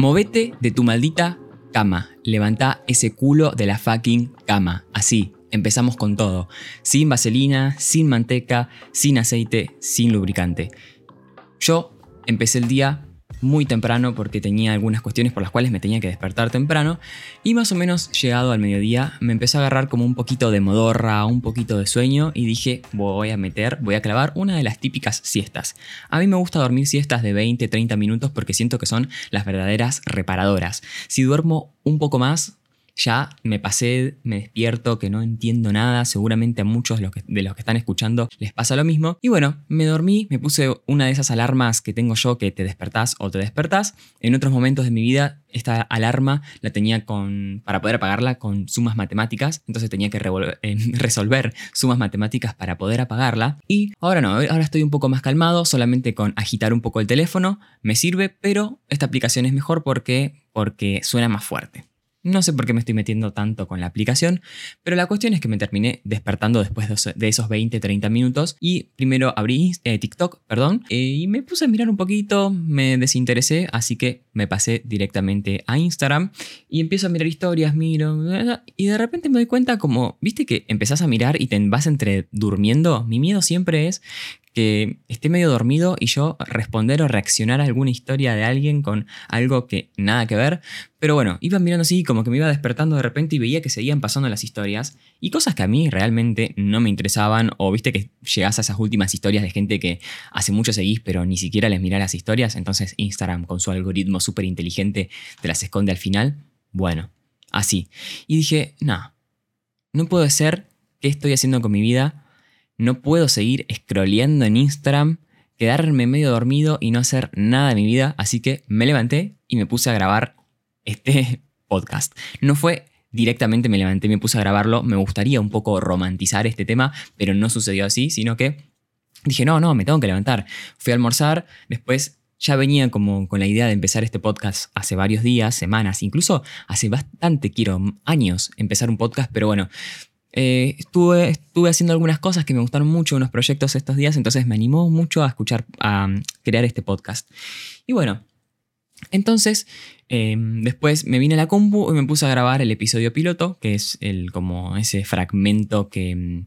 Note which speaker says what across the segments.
Speaker 1: Movete de tu maldita cama. Levanta ese culo de la fucking cama. Así, empezamos con todo. Sin vaselina, sin manteca, sin aceite, sin lubricante. Yo empecé el día muy temprano porque tenía algunas cuestiones por las cuales me tenía que despertar temprano y más o menos llegado al mediodía me empezó a agarrar como un poquito de modorra, un poquito de sueño y dije voy a meter, voy a clavar una de las típicas siestas. A mí me gusta dormir siestas de 20, 30 minutos porque siento que son las verdaderas reparadoras. Si duermo un poco más, ya me pasé, me despierto, que no entiendo nada, seguramente a muchos de los, que, están escuchando les pasa lo mismo. Y bueno, me dormí, me puse una de esas alarmas que tengo yo que te despertás o te despertás. En otros momentos de mi vida esta alarma la tenía con, para poder apagarla con sumas matemáticas, entonces tenía que eh, resolver sumas matemáticas para poder apagarla. Y ahora no, ahora estoy un poco más calmado, solamente con agitar un poco el teléfono me sirve, pero esta aplicación es mejor porque, porque suena más fuerte. No sé por qué me estoy metiendo tanto con la aplicación, pero la cuestión es que me terminé despertando después de esos 20-30 minutos y primero abrí eh, TikTok, perdón, eh, y me puse a mirar un poquito, me desinteresé, así que me pasé directamente a Instagram y empiezo a mirar historias, miro, y de repente me doy cuenta como, viste que empezás a mirar y te vas entre durmiendo, mi miedo siempre es que esté medio dormido y yo responder o reaccionar a alguna historia de alguien con algo que nada que ver. Pero bueno, iba mirando así, como que me iba despertando de repente y veía que seguían pasando las historias y cosas que a mí realmente no me interesaban. O viste que llegás a esas últimas historias de gente que hace mucho seguís, pero ni siquiera les mirá las historias. Entonces Instagram, con su algoritmo súper inteligente, te las esconde al final. Bueno, así. Y dije, no, no puede ser. ¿Qué estoy haciendo con mi vida? No puedo seguir scrolleando en Instagram, quedarme medio dormido y no hacer nada de mi vida, así que me levanté y me puse a grabar este podcast. No fue directamente me levanté y me puse a grabarlo, me gustaría un poco romantizar este tema, pero no sucedió así, sino que dije, no, no, me tengo que levantar. Fui a almorzar, después ya venía como con la idea de empezar este podcast hace varios días, semanas, incluso hace bastante, quiero años empezar un podcast, pero bueno, eh, estuve, estuve haciendo algunas cosas que me gustaron mucho, unos proyectos estos días, entonces me animó mucho a escuchar, a mm, crear este podcast. Y bueno, entonces em, después me vine a la compu y me puse a grabar el episodio piloto, que es el, como ese fragmento que, mm,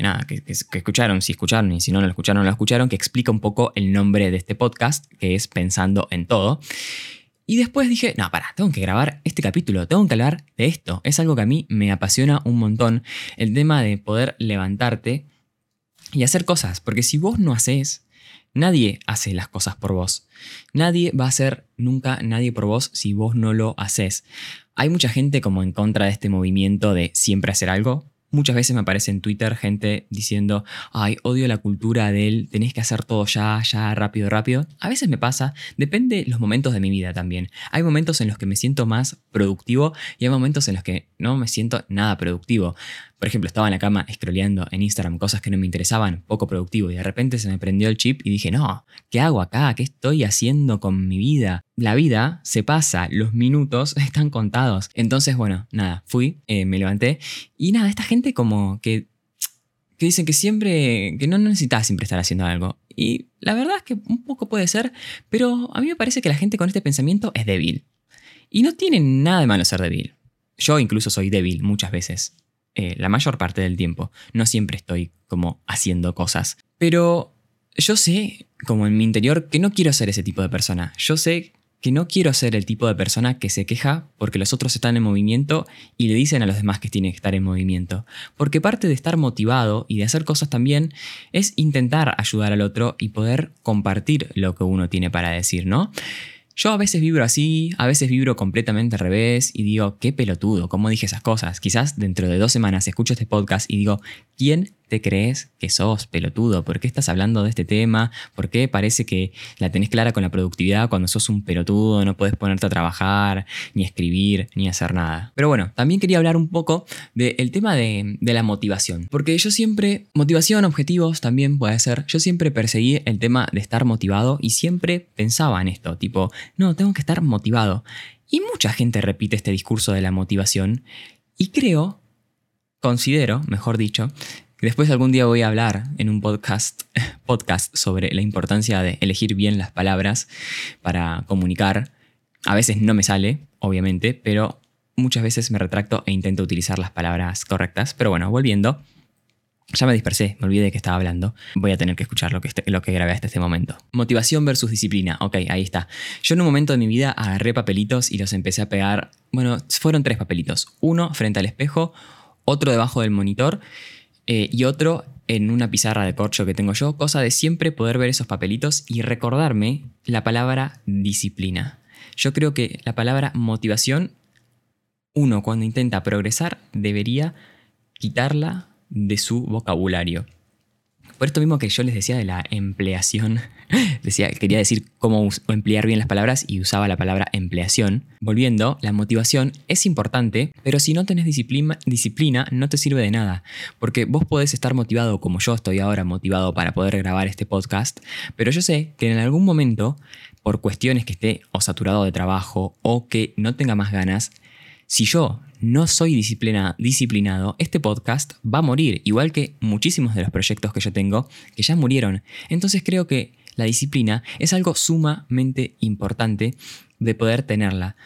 Speaker 1: nada, que, escucharon, si escucharon y si no lo escucharon, lo escucharon, que explica un poco el nombre de este podcast, que es Pensando en Todo. Y después dije, no, para, tengo que grabar este capítulo, tengo que hablar de esto. Es algo que a mí me apasiona un montón, el tema de poder levantarte y hacer cosas, porque si vos no haces, nadie hace las cosas por vos. Nadie va a hacer nunca nadie por vos si vos no lo haces. Hay mucha gente como en contra de este movimiento de siempre hacer algo, Muchas veces me aparece en Twitter gente diciendo, ay, odio la cultura de él, tenés que hacer todo ya, ya, rápido, rápido. A veces me pasa, depende los momentos de mi vida también. Hay momentos en los que me siento más productivo y hay momentos en los que no me siento nada productivo. Por ejemplo, estaba en la cama scrolleando en Instagram cosas que no me interesaban, poco productivo, y de repente se me prendió el chip y dije, no, ¿qué hago acá? ¿Qué estoy haciendo con mi vida? La vida se pasa, los minutos están contados. Entonces, bueno, nada, fui, eh, me levanté y nada, esta gente como que, que dicen que siempre, que no necesitas siempre estar haciendo algo. Y la verdad es que un poco puede ser, pero a mí me parece que la gente con este pensamiento es débil. Y no tiene nada de malo ser débil. Yo incluso soy débil muchas veces. Eh, la mayor parte del tiempo. No siempre estoy como haciendo cosas. Pero yo sé, como en mi interior, que no quiero ser ese tipo de persona. Yo sé que no quiero ser el tipo de persona que se queja porque los otros están en movimiento y le dicen a los demás que tienen que estar en movimiento. Porque parte de estar motivado y de hacer cosas también es intentar ayudar al otro y poder compartir lo que uno tiene para decir, ¿no? Yo a veces vibro así, a veces vibro completamente al revés y digo, qué pelotudo, ¿cómo dije esas cosas? Quizás dentro de dos semanas escucho este podcast y digo, ¿quién crees que sos, pelotudo? ¿Por qué estás hablando de este tema? ¿Por qué parece que la tenés clara con la productividad cuando sos un pelotudo, no puedes ponerte a trabajar, ni escribir, ni hacer nada? Pero bueno, también quería hablar un poco del tema de la motivación. Porque yo siempre, motivación, objetivos también puede ser, yo siempre perseguí el tema de estar motivado y siempre pensaba en esto, tipo, no, tengo que estar motivado. Y mucha gente repite este discurso de la motivación y creo, considero, mejor dicho, Después algún día voy a hablar en un podcast, podcast sobre la importancia de elegir bien las palabras para comunicar A veces no me sale, obviamente, pero muchas veces me retracto e intento utilizar las palabras correctas. Pero bueno, volviendo. Ya me dispersé, me olvidé de que estaba hablando. Voy a tener que escuchar lo que, este, lo que grabé hasta este momento. Motivación versus disciplina. Ok, ahí está. Yo en un momento de mi vida agarré papelitos y los empecé a pegar. Bueno, fueron tres papelitos. Uno frente al espejo, otro debajo del monitor eh, y otro en una pizarra de corcho que tengo yo. Cosa de siempre poder ver esos papelitos y recordarme la palabra disciplina. Yo creo que la palabra motivación, uno cuando intenta progresar debería quitarla de su vocabulario. Por esto mismo que yo les decía de la empleación, decía, quería decir cómo emplear bien las palabras y usaba la palabra empleación. Volviendo, la motivación es importante, pero si no tenés disciplina, disciplina no te sirve de nada, porque vos podés estar motivado como yo estoy ahora motivado para poder grabar este podcast, pero yo sé que en algún momento, por cuestiones que esté o saturado de trabajo o que no tenga más ganas, si yo no soy disciplinado, este podcast va a morir, igual que muchísimos de los proyectos que yo tengo que ya murieron. Entonces creo que la disciplina es algo sumamente importante de poder tenerla.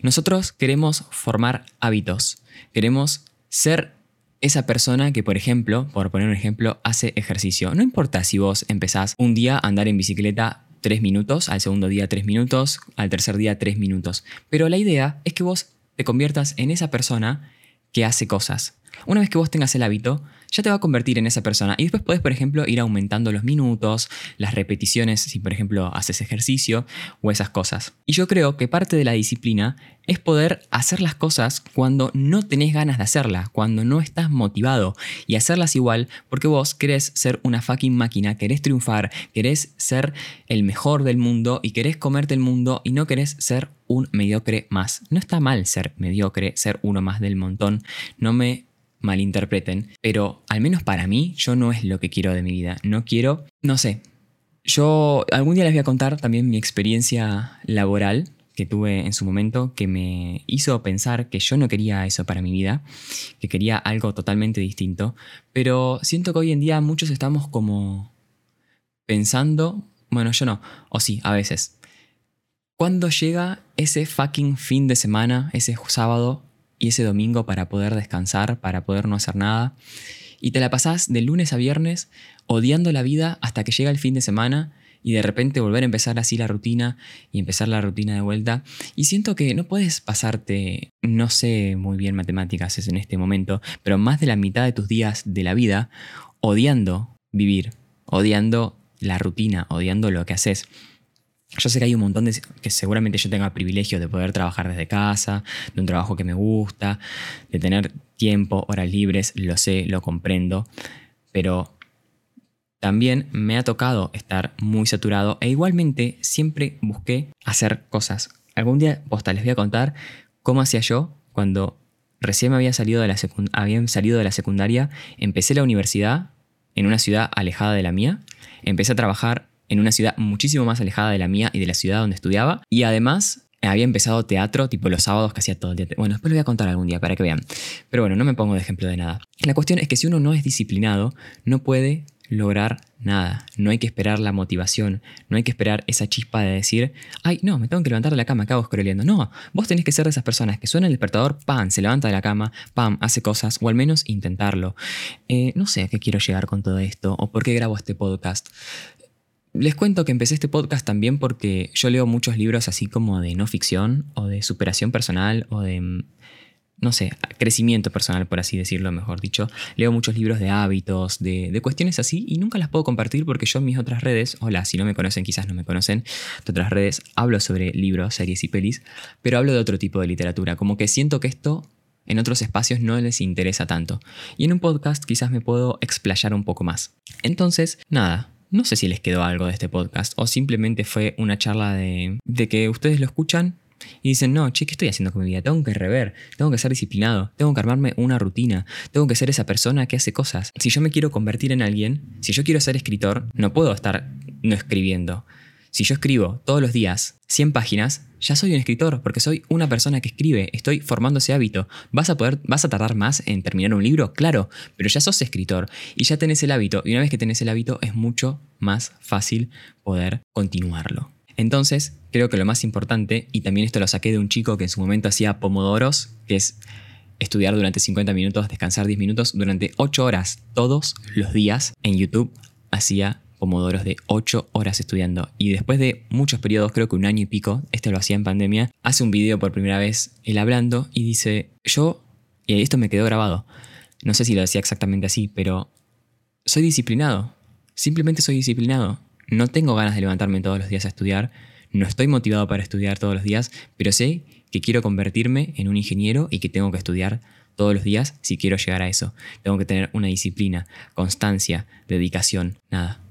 Speaker 1: Nosotros queremos formar hábitos, queremos ser esa persona que, por ejemplo, por poner un ejemplo, hace ejercicio. No importa si vos empezás un día a andar en bicicleta tres minutos, al segundo día tres minutos, al tercer día tres minutos. Pero la idea es que vos te conviertas en esa persona que hace cosas. Una vez que vos tengas el hábito, ya te va a convertir en esa persona. Y después podés, por ejemplo, ir aumentando los minutos, las repeticiones, si por ejemplo haces ejercicio o esas cosas. Y yo creo que parte de la disciplina es poder hacer las cosas cuando no tenés ganas de hacerlas, cuando no estás motivado y hacerlas igual porque vos querés ser una fucking máquina, querés triunfar, querés ser el mejor del mundo y querés comerte el mundo y no querés ser un mediocre más. No está mal ser mediocre, ser uno más del montón. No me malinterpreten, pero al menos para mí yo no es lo que quiero de mi vida. No quiero, no sé. Yo algún día les voy a contar también mi experiencia laboral que tuve en su momento que me hizo pensar que yo no quería eso para mi vida, que quería algo totalmente distinto, pero siento que hoy en día muchos estamos como pensando, bueno, yo no, o sí, a veces. ¿Cuándo llega ese fucking fin de semana, ese sábado y ese domingo para poder descansar, para poder no hacer nada. Y te la pasás de lunes a viernes odiando la vida hasta que llega el fin de semana y de repente volver a empezar así la rutina y empezar la rutina de vuelta. Y siento que no puedes pasarte, no sé muy bien matemáticas es en este momento, pero más de la mitad de tus días de la vida odiando vivir, odiando la rutina, odiando lo que haces. Yo sé que hay un montón de... que seguramente yo tenga privilegio de poder trabajar desde casa, de un trabajo que me gusta, de tener tiempo, horas libres, lo sé, lo comprendo, pero también me ha tocado estar muy saturado e igualmente siempre busqué hacer cosas. Algún día, posta, les voy a contar cómo hacía yo cuando recién me había salido de la, habían salido de la secundaria, empecé la universidad en una ciudad alejada de la mía, empecé a trabajar en una ciudad muchísimo más alejada de la mía y de la ciudad donde estudiaba. Y además había empezado teatro, tipo los sábados que hacía todo el día. Bueno, después lo voy a contar algún día para que vean. Pero bueno, no me pongo de ejemplo de nada. La cuestión es que si uno no es disciplinado, no puede lograr nada. No hay que esperar la motivación, no hay que esperar esa chispa de decir, ay, no, me tengo que levantar de la cama, acabo scrolleando. No, vos tenés que ser de esas personas que suena el despertador, pam, se levanta de la cama, pam, hace cosas, o al menos intentarlo. Eh, no sé a qué quiero llegar con todo esto, o por qué grabo este podcast. Les cuento que empecé este podcast también porque yo leo muchos libros así como de no ficción o de superación personal o de, mm, no sé, crecimiento personal, por así decirlo, mejor dicho. Leo muchos libros de hábitos, de, cuestiones así y nunca las puedo compartir porque yo en mis otras redes, hola, si no me conocen, quizás no me conocen, de otras redes hablo sobre libros, series y pelis, pero hablo de otro tipo de literatura, como que siento que esto en otros espacios no les interesa tanto. Y en un podcast quizás me puedo explayar un poco más. Entonces, nada, no sé si les quedó algo de este podcast o simplemente fue una charla de, que ustedes lo escuchan y dicen, no, che, ¿qué estoy haciendo con mi vida? Tengo que rever, tengo que ser disciplinado, tengo que armarme una rutina, tengo que ser esa persona que hace cosas. Si yo me quiero convertir en alguien, si yo quiero ser escritor, no puedo estar no escribiendo. Si yo escribo todos los días 100 páginas, ya soy un escritor, porque soy una persona que escribe, estoy formando ese hábito. ¿Vas a poder, vas a tardar más en terminar un libro? Claro, pero ya sos escritor y ya tenés el hábito, y una vez que tenés el hábito es mucho más fácil poder continuarlo. Entonces, creo que lo más importante, y también esto lo saqué de un chico que en su momento hacía pomodoros, que es estudiar durante 50 minutos, descansar 10 minutos, durante 8 horas todos los días en YouTube hacía pomodoros de 8 horas estudiando. Y después de muchos periodos, creo que un año y pico, este lo hacía en pandemia, hace un video por primera vez él hablando y dice, yo, y esto me quedó grabado, no sé si lo decía exactamente así, pero soy disciplinado, simplemente soy disciplinado. No tengo ganas de levantarme todos los días a estudiar, no estoy motivado para estudiar todos los días, pero sé que quiero convertirme en un ingeniero y que tengo que estudiar todos los días si quiero llegar a eso. Tengo que tener una disciplina, constancia, dedicación, nada.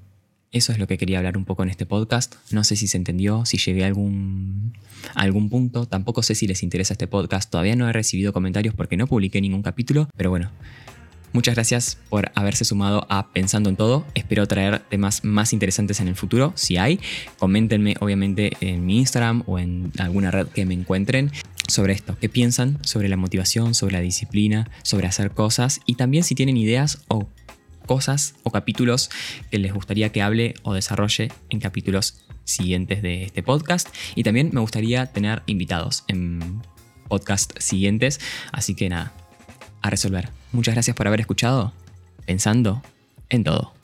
Speaker 1: Eso es lo que quería hablar un poco en este podcast. No sé si se entendió, si llegué a algún, algún punto. Tampoco sé si les interesa este podcast. Todavía no he recibido comentarios porque no publiqué ningún capítulo. Pero bueno, Muchas gracias por haberse sumado a Pensando en Todo. Espero traer temas más interesantes en el futuro, si hay. Coméntenme obviamente en mi Instagram o en alguna red que me encuentren sobre esto. ¿Qué piensan sobre la motivación, sobre la disciplina, sobre hacer cosas? Y también si tienen ideas o cosas o capítulos que les gustaría que hable o desarrolle en capítulos siguientes de este podcast. Y también me gustaría tener invitados en podcast siguientes. Así que nada, a resolver. Muchas gracias por haber escuchado pensando en todo.